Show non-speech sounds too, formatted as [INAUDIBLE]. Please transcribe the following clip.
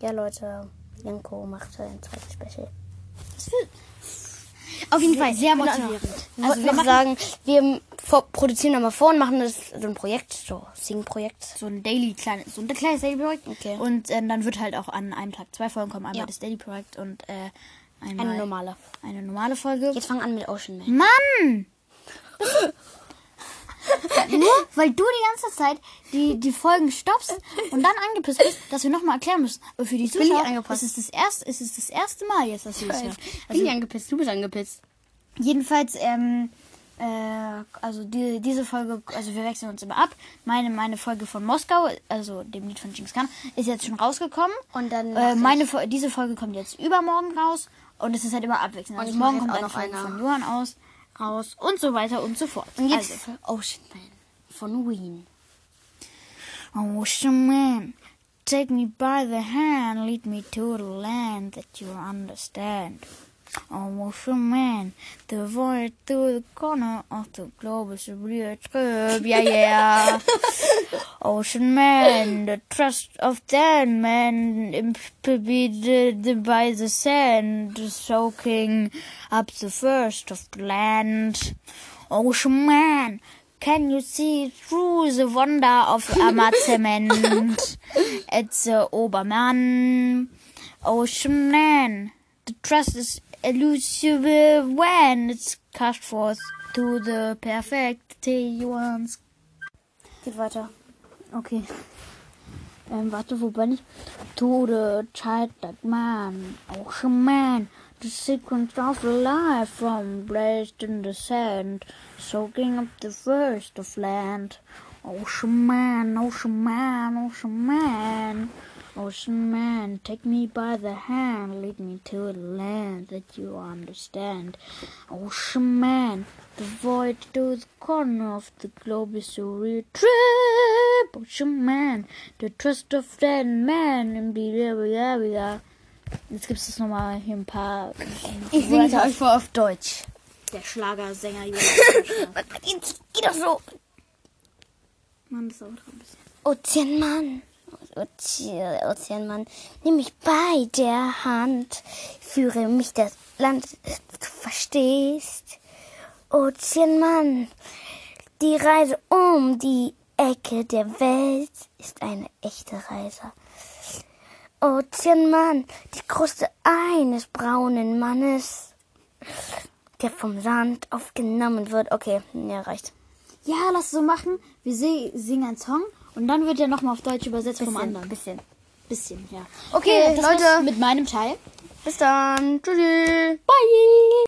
Ja, Leute, Janko macht ein zweites Special. Auf jeden Fall. Sehr motivierend. Also Also wir wir machen sagen, wir produzieren da mal vor und machen das so ein Projekt, so Sing-Projekt. so ein Daily kleines, so ein kleines Daily Projekt. Okay. Und äh, dann wird halt auch an einem Tag zwei Folgen kommen. Einmal Ja. das Daily Projekt und äh, einmal Eine normale. eine normale Folge. Jetzt fang an mit Ocean Man. Mann! Nur weil du die ganze Zeit die, die Folgen stoppst und dann angepisst bist, dass wir nochmal erklären müssen. Aber für die Zuschauer ist es das erste, ist es das erste Mal jetzt, dass wir das hören. Bin ich angepisst? Du bist angepisst. Jedenfalls, ähm, äh, also die, diese Folge, also wir wechseln uns immer ab. Meine, meine Folge von Moskau, also dem Lied von James Khan, ist jetzt schon rausgekommen. Und dann äh, meine, diese Folge kommt jetzt übermorgen raus und es ist halt immer abwechselnd. Also morgen kommt auch eine noch Folge eine. von Johann aus, raus und so weiter und so fort. Und jetzt Also, Ocean Man von Ween. Ocean Man, take me by the hand, lead me to the land that you understand. Oh, Ocean Man, the void to the corner of the globe is a real trip, yeah, yeah. [LAUGHS] Oh, Ocean Man, the trust of that man, impeded by the sand, soaking up the first of the land. Oh, Ocean Man, can you see through the wonder of amazement? [LAUGHS] it's the Obermann. Ocean Man, the trust is elusive when it's cast forth to the perfect ones. Geht weiter. Okay. Ähm, warte, wo bin ich? To the child man, ocean man, the sequence of life from blazed in the sand, soaking up the first of land. Ocean man, ocean man, ocean man, ocean man, take me by the hand, lead me to a land that you understand. Ocean man, the void to the corner of the globe is a real trip. Ocean man, the trust of that man in the area. Jetzt gibt es nochmal hier ein paar Ich singe euch vor auf Deutsch. Der Schlagersänger Jonas. Geht doch so. Mann, das dauert ein bisschen. Ozeanmann, Oze- Ozeanmann, nimm mich bei der Hand, führe mich das Land, du verstehst. Ozeanmann, die Reise um die Ecke der Welt ist eine echte Reise. Ozeanmann, die Kruste eines braunen Mannes, der vom Sand aufgenommen wird. Okay, ja, reicht. Ja, lass es so machen. Wir singen einen Song und dann wird er nochmal auf Deutsch übersetzt vom Bisschen, anderen. bisschen. Bisschen, ja. Okay, das Leute. mit meinem Teil. Bis dann. Tschüssi. Bye!